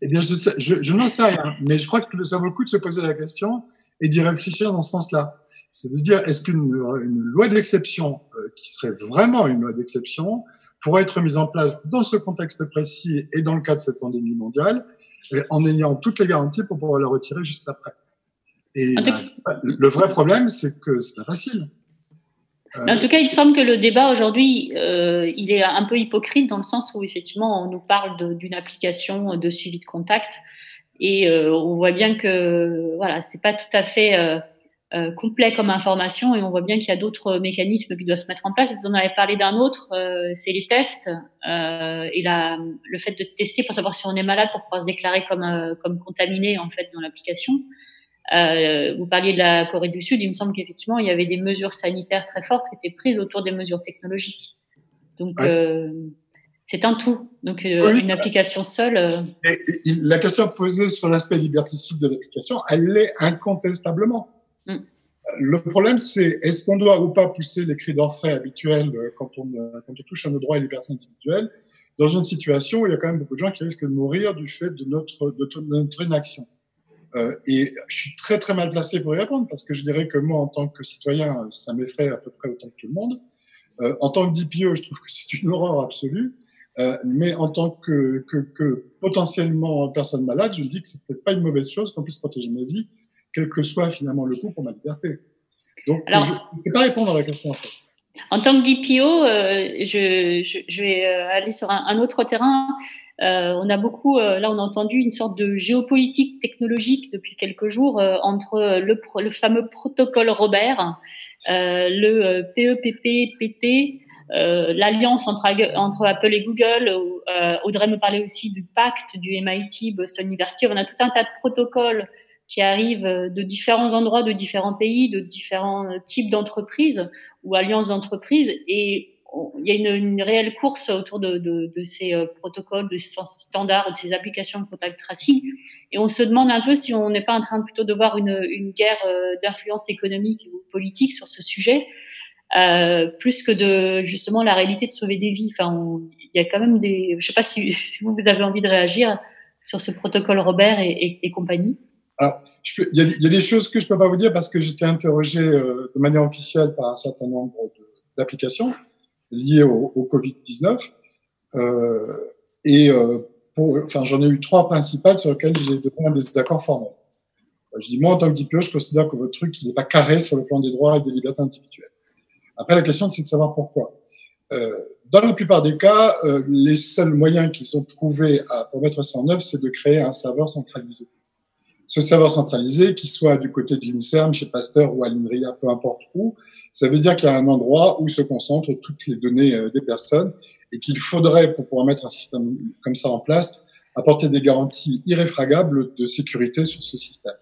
Eh bien, je, sais, je, je n'en sais rien, mais je crois que ça vaut le coup de se poser la question et d'y réfléchir dans ce sens-là. C'est de dire, est-ce qu'une une loi d'exception, euh, qui serait vraiment une loi d'exception, pourrait être mise en place dans ce contexte précis et dans le cas de cette pandémie mondiale, en ayant toutes les garanties pour pouvoir la retirer juste après? Et la, le vrai problème, c'est que c'est pas facile. Euh, en tout cas, il semble que le débat aujourd'hui, euh, il est un peu hypocrite dans le sens où effectivement, on nous parle d'une application de suivi de contact et euh, on voit bien que voilà, c'est pas tout à fait euh, euh, complet comme information et on voit bien qu'il y a d'autres mécanismes qui doivent se mettre en place. Vous en avez parlé d'un autre, euh, c'est les tests et la, le fait de tester pour savoir si on est malade pour pouvoir se déclarer comme comme contaminé en fait dans l'application. Euh, vous parliez de la Corée du Sud, il me semble qu'effectivement, il y avait des mesures sanitaires très fortes qui étaient prises autour des mesures technologiques. Donc, ouais. euh, c'est un tout. Donc, euh, oui, une application seule. Et, et, la question posée sur l'aspect liberticide de l'application, elle l'est incontestablement. Mm. Le problème, c'est est-ce qu'on doit ou pas pousser les cris d'orfraie habituels quand on, quand on touche à nos droits et libertés individuelles dans une situation où il y a quand même beaucoup de gens qui risquent de mourir du fait de notre, de notre inaction? Euh, et je suis très très mal placé pour y répondre parce que je dirais que moi, en tant que citoyen, ça m'effraie à peu près autant que tout le monde. Euh, en tant que DPO, je trouve que c'est une horreur absolue. Euh, mais en tant que, que, que, potentiellement personne malade, je me dis que c'est peut-être pas une mauvaise chose qu'on puisse protéger ma vie, quel que soit finalement le coût pour ma liberté. Donc, Alors, je ne sais pas répondre à la question en fait. En tant que DPO, euh, je, vais aller sur un, autre terrain. Euh, on a beaucoup, euh, là, on a entendu une sorte de géopolitique technologique depuis quelques jours euh, entre le, le, fameux protocole Robert, le PEPP-PT, l'alliance entre, entre, Apple et Google. Audrey me parlait aussi du pacte du MIT, Boston University. On a tout un tas de protocoles qui arrivent de différents endroits, de différents pays, de différents types d'entreprises ou alliances d'entreprises. Et il y a une, réelle course autour de, ces euh, protocoles, de ces standards, de ces applications de contact tracing. Et on se demande un peu si on n'est pas en train plutôt de voir une, une guerre euh, d'influence économique ou politique sur ce sujet, euh, plus que de justement la réalité de sauver des vies. Enfin, il y a quand même des. Je sais pas si, (laughs) vous avez envie de réagir sur ce protocole Robert et compagnie. Alors, il y, a des choses que je peux pas vous dire parce que j'étais interrogé euh, de manière officielle par un certain nombre d'applications liées au, au Covid-19. Euh, et euh, pour, enfin, j'en ai eu trois principales sur lesquelles j'ai donné des accords formels. Euh, je dis, moi, en tant que DPO, je considère que votre truc, n'est pas carré sur le plan des droits et des libertés individuelles. Après, la question, c'est de savoir pourquoi. Euh, dans la plupart des cas, euh, les seuls moyens qu'ils ont trouvé à, pour mettre ça en œuvre, c'est de créer un serveur centralisé ce serveur centralisé, qui soit du côté de l'INSERM, chez Pasteur ou à l'INRIA, peu importe où, ça veut dire qu'il y a un endroit où se concentrent toutes les données euh, des personnes et qu'il faudrait, pour pouvoir mettre un système comme ça en place, apporter des garanties irréfragables de sécurité sur ce système.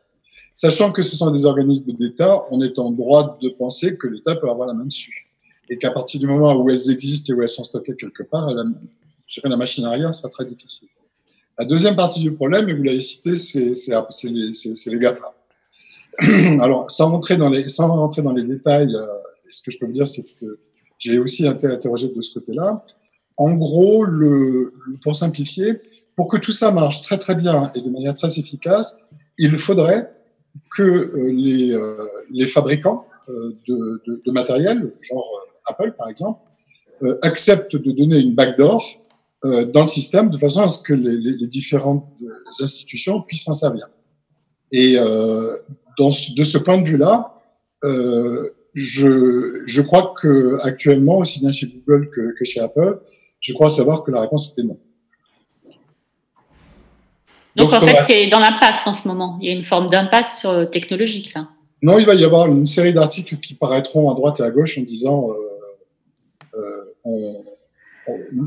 Sachant que ce sont des organismes d'État, on est en droit de penser que l'État peut avoir la main dessus. Et qu'à partir du moment où elles existent et où elles sont stockées quelque part, la, la machine arrière sera très difficile. La deuxième partie du problème, et vous l'avez cité, c'est les, les. Alors, sans rentrer dans les, détails, euh, ce que je peux vous dire, c'est que j'ai aussi été interrogé de ce côté-là. En gros, pour simplifier, pour que tout ça marche très très bien et de manière très efficace, il faudrait que euh, les, euh, les fabricants de, de, matériel, genre Apple par exemple, acceptent de donner une backdoor dans le système de façon à ce que les, les, les différentes institutions puissent s'en servir. Et euh, dans, de ce point de vue-là, euh, je, je crois que actuellement, aussi bien chez Google que, que, chez Apple, je crois savoir que la réponse était non. Donc, Donc en fait, c'est dans l'impasse en ce moment. Il y a une forme d'impasse sur technologique là. Non, il va y avoir une série d'articles qui paraîtront à droite et à gauche en disant euh, euh on,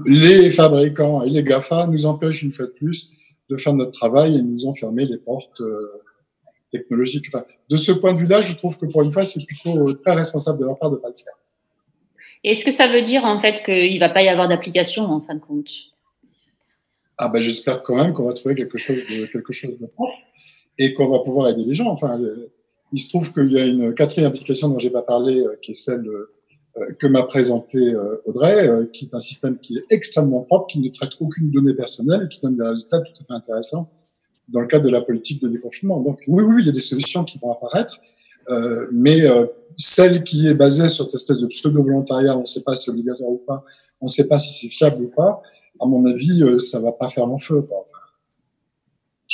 les fabricants et les GAFA nous empêchent une fois de plus de faire notre travail et nous ont fermé les portes euh, technologiques. Enfin, de ce point de vue-là, je trouve que pour une fois, c'est plutôt très responsable de leur part de ne pas le faire. Est-ce que ça veut dire en fait qu'il ne va pas y avoir d'application en fin de compte? Ah ben j'espère quand même qu'on va trouver quelque chose de quelque chose de propre et qu'on va pouvoir aider les gens. Enfin, il se trouve qu'il y a une quatrième application dont j'ai pas parlé, euh, qui est celle euh, que m'a présenté euh, Audrey, euh, qui est un système qui est extrêmement propre, qui ne traite aucune donnée personnelle et qui donne des résultats tout à fait intéressants dans le cadre de la politique de déconfinement. Donc oui, oui, il y a des solutions qui vont apparaître, euh, mais euh, celle qui est basée sur cette espèce de pseudo-volontariat, on ne sait pas si c'est obligatoire ou pas, on ne sait pas si c'est fiable ou pas, à mon avis, euh, ça va pas faire long feu. Quoi. Enfin,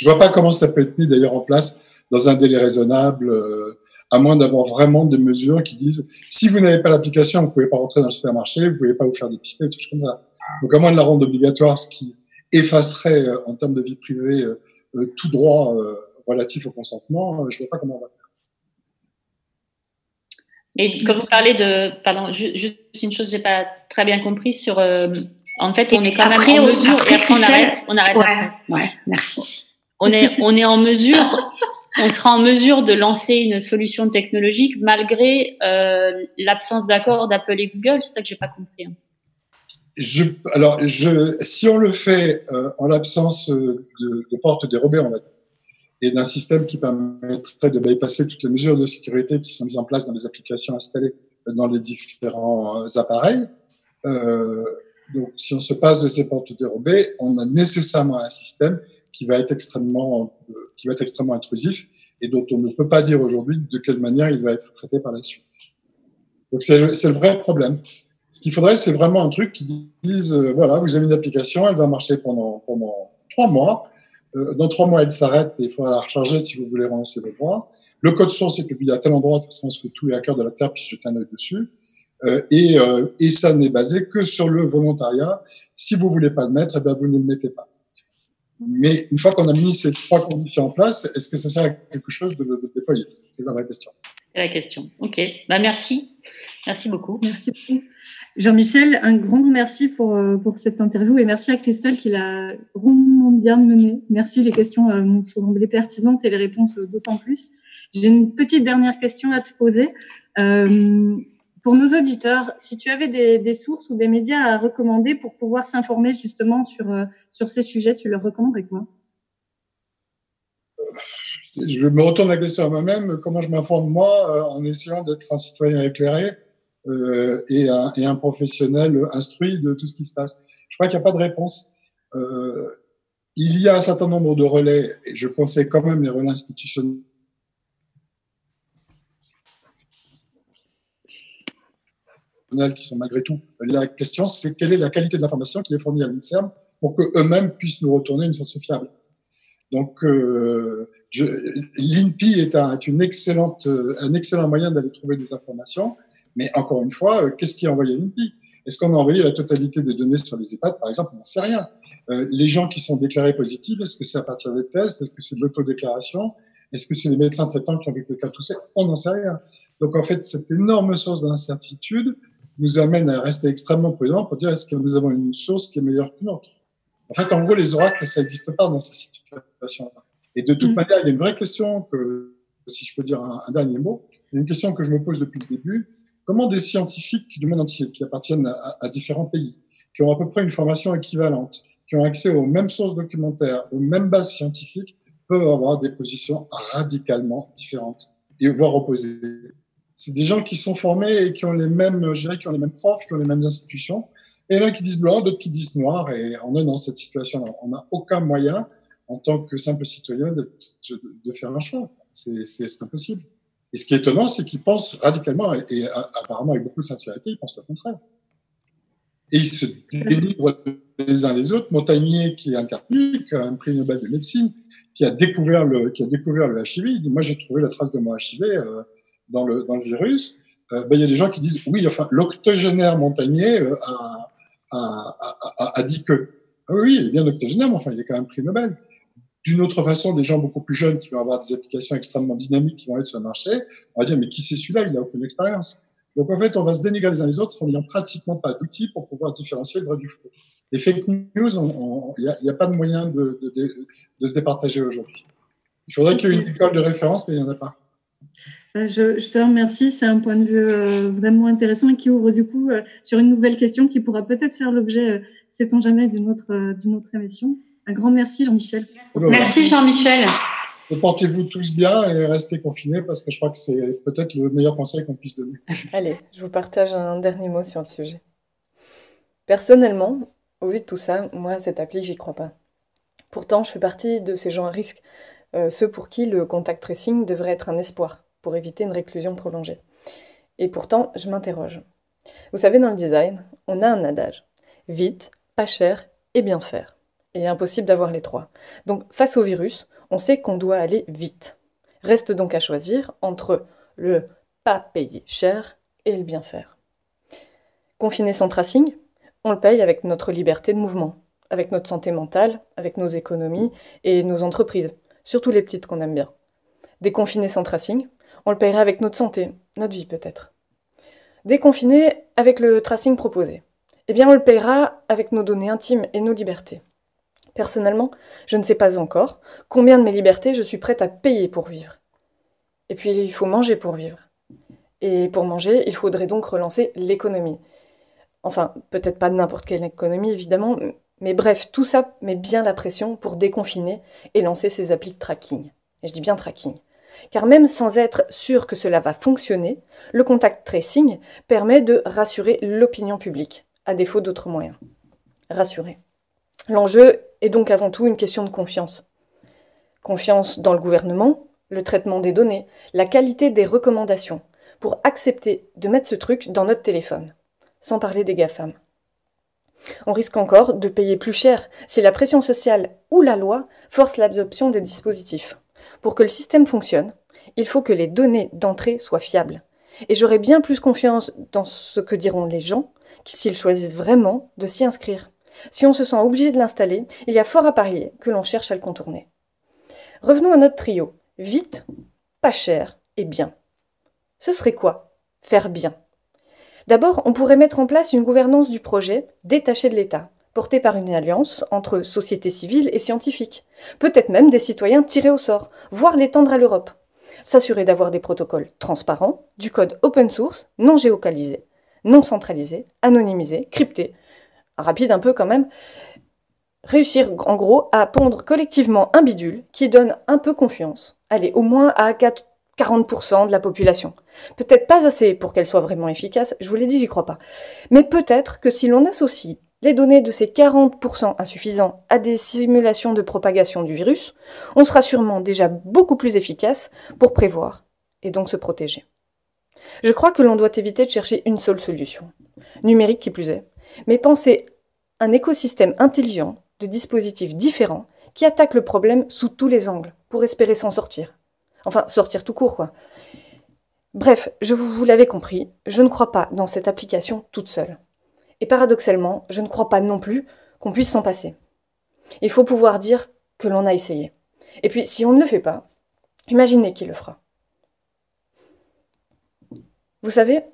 vois pas comment ça peut être mis d'ailleurs en place dans un délai raisonnable, euh, à moins d'avoir vraiment des mesures qui disent si vous n'avez pas l'application, vous pouvez pas rentrer dans le supermarché, vous pouvez pas vous faire dépister, tout comme ça. Donc à moins de la rendre obligatoire, ce qui effacerait euh, en termes de vie privée euh, tout droit relatif au consentement, je ne vois pas comment on va faire. Et quand vous parlez de, pardon, juste une chose, j'ai pas très bien compris sur, en fait, on est quand même en mesure, et après on arrête, on arrête. Ouais, ouais, merci. On est, on est en mesure on sera en mesure de lancer une solution technologique malgré euh, l'absence d'accord d'Apple et Google. C'est ça que j'ai pas compris. Hein. Alors, si on le fait euh, en l'absence de, de portes dérobées, on va dire, et d'un système qui permettrait de bypasser toutes les mesures de sécurité qui sont mises en place dans les applications installées dans les différents euh, appareils, euh, donc si on se passe de ces portes dérobées, on a nécessairement un système qui va être extrêmement, euh, qui va être extrêmement intrusif et dont on ne peut pas dire aujourd'hui de quelle manière il va être traité par la suite. Donc c'est le vrai problème. Ce qu'il faudrait, c'est vraiment un truc qui dise, euh, voilà, vous avez une application, elle va marcher pendant, pendant trois mois. Euh, dans trois mois, elle s'arrête et il faudra la recharger si vous voulez relancer le droit. Le code source est publié à tel endroit de ce que tous les hackers de la Terre puissent jeter un œil dessus. Euh, et, euh, et ça n'est basé que sur le volontariat. Si vous voulez pas le mettre, eh bien vous ne le mettez pas. Mais une fois qu'on a mis ces trois conditions en place, est-ce que ça sert à quelque chose de, de déployer? C'est la vraie question. C'est la question. Ok. Bah, merci. Merci beaucoup. Merci beaucoup. Jean-Michel, un grand merci pour, euh, pour cette interview et merci à Christelle qui l'a rondement bien menée. Merci, les questions euh, m'ont semblé pertinentes et les réponses d'autant plus. J'ai une petite dernière question à te poser. Euh, pour nos auditeurs, si tu avais des, des, sources ou des médias à recommander pour pouvoir s'informer justement sur, euh, sur ces sujets, tu leur recommanderais quoi? Je me retourne la question à moi-même. Comment je m'informe moi euh, en essayant d'être un citoyen éclairé euh, et, un, et, un, professionnel instruit de tout ce qui se passe? Je crois qu'il n'y a pas de réponse. Euh, il y a un certain nombre de relais, et je conseille quand même les relais institutionnels qui sont malgré tout. La question, c'est quelle est la qualité de l'information qui est fournie à l'INSERM pour qu'eux-mêmes puissent nous retourner une source fiable. Donc, euh, l'INPI est, un, est une excellente, un excellent moyen d'aller trouver des informations. Mais encore une fois, euh, qu'est-ce qui est envoyé à l'INPI? Est-ce qu'on a envoyé la totalité des données sur les EHPAD, par exemple On n'en sait rien. Euh, les gens qui sont déclarés positifs, est-ce que c'est à partir des tests? Est-ce que c'est de l'autodéclaration? Est-ce que c'est les médecins traitants qui ont vécu le cas toussé On n'en sait rien. Donc, en fait, cette énorme source d'incertitude, nous amène à rester extrêmement prudent pour dire est-ce que nous avons une source qui est meilleure qu'une autre? En fait, en gros, les oracles, ça n'existe pas dans ces situations-là. Et de toute mm. manière, il y a une vraie question que, si je peux dire un, dernier mot, il y a une question que je me pose depuis le début. Comment des scientifiques du monde entier, qui appartiennent à, à différents pays, qui ont à peu près une formation équivalente, qui ont accès aux mêmes sources documentaires, aux mêmes bases scientifiques, peuvent avoir des positions radicalement différentes et voire opposées c'est des gens qui sont formés et qui ont les mêmes, je dirais, qui ont les mêmes profs, qui ont les mêmes institutions. Et là, qui disent blanc, d'autres qui disent noir. Et on est dans cette situation-là. On n'a aucun moyen, en tant que simple citoyen, de, faire un choix. C'est impossible. Et ce qui est étonnant, c'est qu'ils pensent radicalement, et, apparemment avec beaucoup de sincérité, ils pensent le contraire. Et ils se délivrent les uns les autres. Montagnier, qui est intervenu, un prix Nobel de médecine, qui a découvert le, qui a découvert le HIV, il dit, moi, j'ai trouvé la trace de mon HIV, euh, dans le, virus, euh, ben, il y a des gens qui disent oui, enfin, l'octogénaire Montagnier euh, a, dit que ah oui, il est bien octogénaire, mais enfin, il est quand même prix Nobel. D'une autre façon, des gens beaucoup plus jeunes qui vont avoir des applications extrêmement dynamiques qui vont être sur le marché, on va dire mais qui c'est celui-là? Il n'a aucune expérience. Donc en fait, on va se dénigrer les uns les autres en n'ayant pratiquement pas d'outils pour pouvoir différencier le vrai du faux. Les fake news, il n'y a, pas de moyen de se départager aujourd'hui. Il faudrait qu'il y ait une école de référence, mais il n'y en a pas. Euh, je, je, te remercie. C'est un point de vue euh, vraiment intéressant et qui ouvre du coup euh, sur une nouvelle question qui pourra peut-être faire l'objet, sait-on jamais, d'une autre, d'une autre émission. Un grand merci, Jean-Michel. Merci, Jean-Michel. Portez-vous tous bien et restez confinés parce que je crois que c'est peut-être le meilleur conseil qu'on puisse donner. (laughs) Allez, je vous partage un dernier mot sur le sujet. Personnellement, au vu de tout ça, moi, cette appli, j'y crois pas. Pourtant, je fais partie de ces gens à risque, ceux pour qui le contact tracing devrait être un espoir pour éviter une réclusion prolongée. Et pourtant, je m'interroge. Vous savez, dans le design, on a un adage. Vite, pas cher et bien faire. Et impossible d'avoir les trois. Donc, face au virus, on sait qu'on doit aller vite. Reste donc à choisir entre le pas payer cher et le bien faire. Confiner son tracing, on le paye avec notre liberté de mouvement, avec notre santé mentale, avec nos économies et nos entreprises, surtout les petites qu'on aime bien. Déconfiner son tracing, on le paierait avec notre santé, notre vie peut-être. Déconfiné avec le tracing proposé. Eh bien, on le paiera avec nos données intimes et nos libertés. Personnellement, je ne sais pas encore combien de mes libertés je suis prête à payer pour vivre. Et puis, il faut manger pour vivre. Et pour manger, il faudrait donc relancer l'économie. Enfin, peut-être pas n'importe quelle économie, évidemment, mais bref, tout ça met bien la pression pour déconfiner et lancer ces applis de tracking. Et je dis bien tracking. Car même sans être sûr que cela va fonctionner, le contact tracing permet de rassurer l'opinion publique, à défaut d'autres moyens. Rassurer. L'enjeu est donc avant tout une question de confiance. Confiance dans le gouvernement, le traitement des données, la qualité des recommandations, pour accepter de mettre ce truc dans notre téléphone, sans parler des GAFAM. On risque encore de payer plus cher si la pression sociale ou la loi force l'adoption des dispositifs. Pour que le système fonctionne, il faut que les données d'entrée soient fiables. Et j'aurai bien plus confiance dans ce que diront les gens s'ils choisissent vraiment de s'y inscrire. Si on se sent obligé de l'installer, il y a fort à parier que l'on cherche à le contourner. Revenons à notre trio. Vite, pas cher et bien. Ce serait quoi? Faire bien. D'abord, on pourrait mettre en place une gouvernance du projet détachée de l'État, portée par une alliance entre société civile et scientifique, peut-être même des citoyens tirés au sort, voire l'étendre à l'Europe. S'assurer d'avoir des protocoles transparents, du code open source, non géocalisé, non centralisé, anonymisé, crypté, rapide un peu quand même, réussir en gros à pondre collectivement un bidule qui donne un peu confiance, allez, au moins à 4, 40% de la population. Peut-être pas assez pour qu'elle soit vraiment efficace, je vous l'ai dit, j'y crois pas. Mais peut-être que si l'on associe les données de ces 40% insuffisants à des simulations de propagation du virus, on sera sûrement déjà beaucoup plus efficace pour prévoir et donc se protéger. Je crois que l'on doit éviter de chercher une seule solution, numérique qui plus est, mais penser un écosystème intelligent de dispositifs différents qui attaquent le problème sous tous les angles pour espérer s'en sortir. Enfin, sortir tout court, quoi. Bref, je vous, vous l'avez compris, je ne crois pas dans cette application toute seule. Et paradoxalement, je ne crois pas non plus qu'on puisse s'en passer. Il faut pouvoir dire que l'on a essayé. Et puis, si on ne le fait pas, imaginez qui le fera. Vous savez,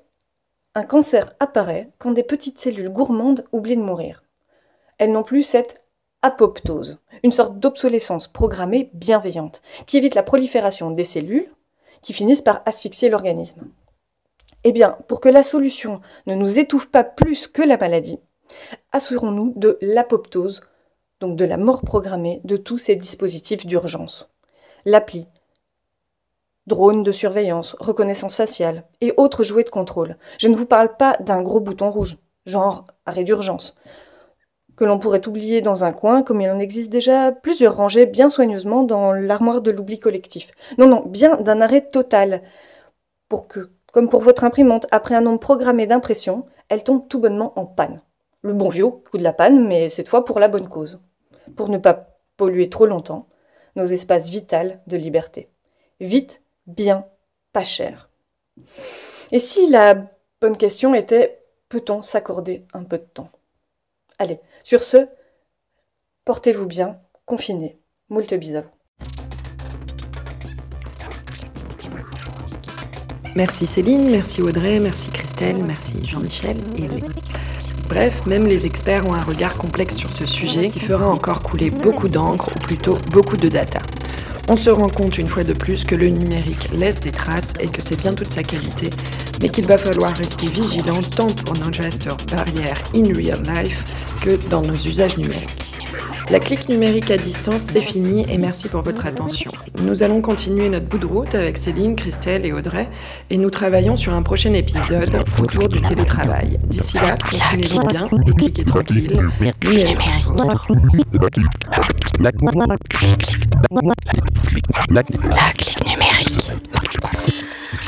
un cancer apparaît quand des petites cellules gourmandes oublient de mourir. Elles n'ont plus cette apoptose, une sorte d'obsolescence programmée bienveillante, qui évite la prolifération des cellules qui finissent par asphyxier l'organisme. Eh bien, pour que la solution ne nous étouffe pas plus que la maladie, assurons-nous de l'apoptose, donc de la mort programmée de tous ces dispositifs d'urgence. L'appli, drone de surveillance, reconnaissance faciale et autres jouets de contrôle. Je ne vous parle pas d'un gros bouton rouge, genre arrêt d'urgence, que l'on pourrait oublier dans un coin, comme il en existe déjà plusieurs rangées bien soigneusement dans l'armoire de l'oubli collectif. Non, non, bien d'un arrêt total. Pour que, comme pour votre imprimante, après un nombre programmé d'impression, elle tombe tout bonnement en panne. Le bon vieux coup de la panne, mais cette fois pour la bonne cause. Pour ne pas polluer trop longtemps nos espaces vitaux de liberté. Vite, bien, pas cher. Et si la bonne question était peut-on s'accorder un peu de temps? Allez, sur ce, portez-vous bien, confinez. Moult bis à vous. Merci Céline, merci Audrey, merci Christelle, merci Jean-Michel et les... Bref, même les experts ont un regard complexe sur ce sujet qui fera encore couler beaucoup d'encre ou plutôt beaucoup de data. On se rend compte une fois de plus que le numérique laisse des traces et que c'est bien toute sa qualité, mais qu'il va falloir rester vigilant tant pour nos gestes barrières in real life que dans nos usages numériques. La clique numérique à distance, c'est fini et merci pour votre attention. Nous allons continuer notre bout de route avec Céline, Christelle et Audrey et nous travaillons sur un prochain épisode autour du télétravail. D'ici là, confinez-vous bien et cliquez tranquille. La clique